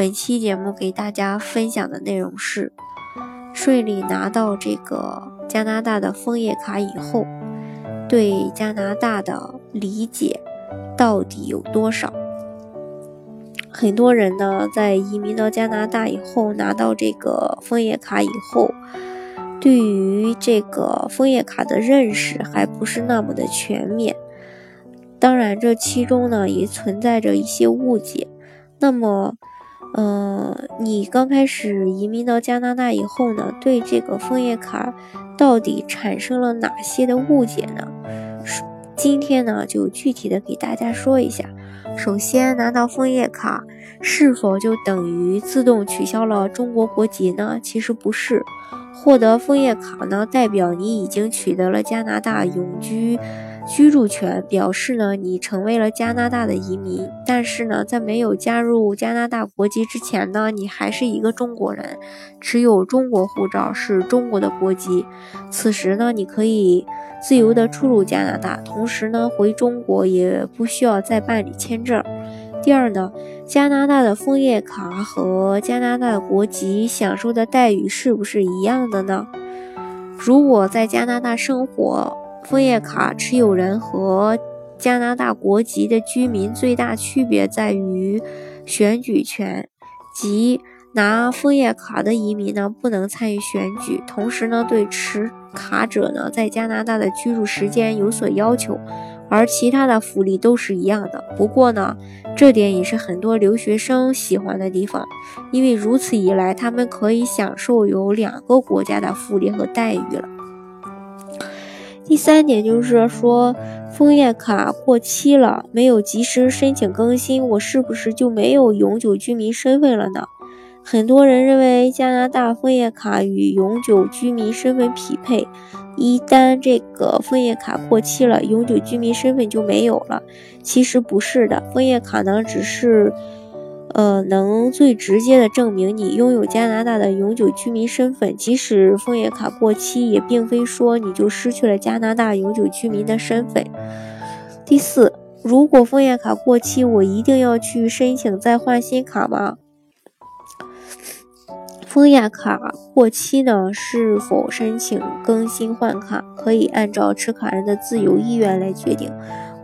本期节目给大家分享的内容是：顺利拿到这个加拿大的枫叶卡以后，对加拿大的理解到底有多少？很多人呢，在移民到加拿大以后，拿到这个枫叶卡以后，对于这个枫叶卡的认识还不是那么的全面。当然，这其中呢，也存在着一些误解。那么，呃，你刚开始移民到加拿大以后呢，对这个枫叶卡到底产生了哪些的误解呢？今天呢，就具体的给大家说一下。首先，拿到枫叶卡是否就等于自动取消了中国国籍呢？其实不是，获得枫叶卡呢，代表你已经取得了加拿大永居。居住权表示呢，你成为了加拿大的移民，但是呢，在没有加入加拿大国籍之前呢，你还是一个中国人，持有中国护照，是中国的国籍。此时呢，你可以自由的出入加拿大，同时呢，回中国也不需要再办理签证。第二呢，加拿大的枫叶卡和加拿大国籍享受的待遇是不是一样的呢？如果在加拿大生活，枫叶卡持有人和加拿大国籍的居民最大区别在于选举权，即拿枫叶卡的移民呢不能参与选举，同时呢对持卡者呢在加拿大的居住时间有所要求，而其他的福利都是一样的。不过呢，这点也是很多留学生喜欢的地方，因为如此一来，他们可以享受有两个国家的福利和待遇了。第三点就是说，枫叶卡过期了，没有及时申请更新，我是不是就没有永久居民身份了呢？很多人认为加拿大枫叶卡与永久居民身份匹配，一旦这个枫叶卡过期了，永久居民身份就没有了。其实不是的，枫叶卡呢只是。呃，能最直接的证明你拥有加拿大的永久居民身份，即使枫叶卡过期，也并非说你就失去了加拿大永久居民的身份。第四，如果枫叶卡过期，我一定要去申请再换新卡吗？枫叶卡过期呢，是否申请更新换卡，可以按照持卡人的自由意愿来决定。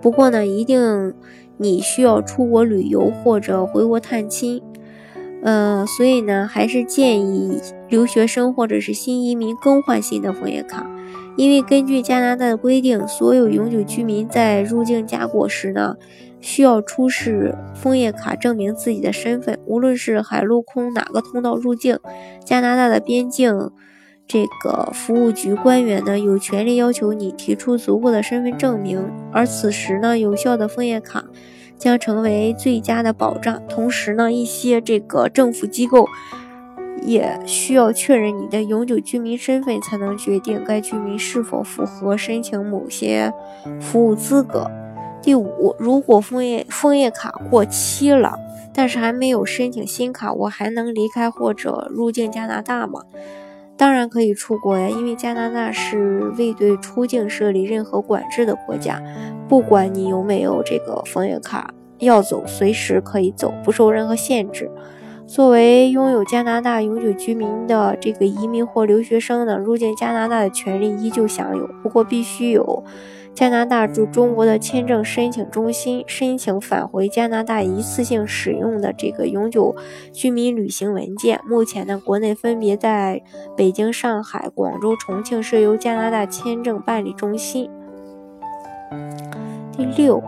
不过呢，一定。你需要出国旅游或者回国探亲，呃，所以呢，还是建议留学生或者是新移民更换新的枫叶卡，因为根据加拿大的规定，所有永久居民在入境加国时呢，需要出示枫叶卡证明自己的身份，无论是海陆空哪个通道入境，加拿大的边境。这个服务局官员呢，有权利要求你提出足够的身份证明，而此时呢，有效的枫叶卡将成为最佳的保障。同时呢，一些这个政府机构也需要确认你的永久居民身份，才能决定该居民是否符合申请某些服务资格。第五，如果枫叶枫叶卡过期了，但是还没有申请新卡，我还能离开或者入境加拿大吗？当然可以出国呀，因为加拿大是未对出境设立任何管制的国家，不管你有没有这个枫叶卡，要走随时可以走，不受任何限制。作为拥有加拿大永久居民的这个移民或留学生呢，入境加拿大的权利依旧享有，不过必须有。加拿大驻中国的签证申请中心申请返回加拿大一次性使用的这个永久居民旅行文件。目前呢，国内分别在北京、上海、广州、重庆设有加拿大签证办理中心。第六，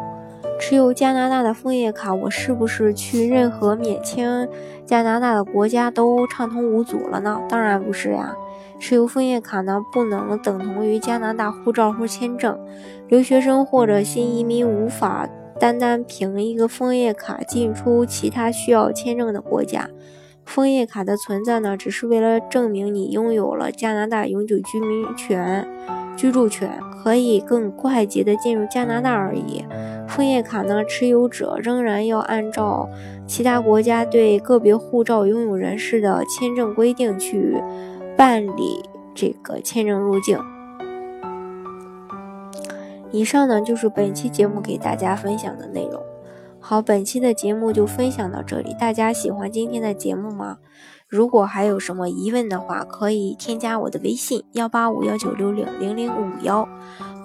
持有加拿大的枫叶卡，我是不是去任何免签加拿大的国家都畅通无阻了呢？当然不是呀。持有枫叶卡呢，不能等同于加拿大护照或签证。留学生或者新移民无法单单凭一个枫叶卡进出其他需要签证的国家。枫叶卡的存在呢，只是为了证明你拥有了加拿大永久居民权、居住权，可以更快捷地进入加拿大而已。枫叶卡呢，持有者仍然要按照其他国家对个别护照拥有人士的签证规定去办理这个签证入境。以上呢，就是本期节目给大家分享的内容。好，本期的节目就分享到这里。大家喜欢今天的节目吗？如果还有什么疑问的话，可以添加我的微信幺八五幺九六零零零五幺，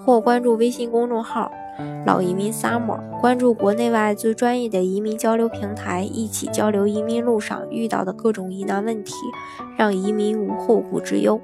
或关注微信公众号“老移民 summer”，关注国内外最专业的移民交流平台，一起交流移民路上遇到的各种疑难问题，让移民无后顾之忧。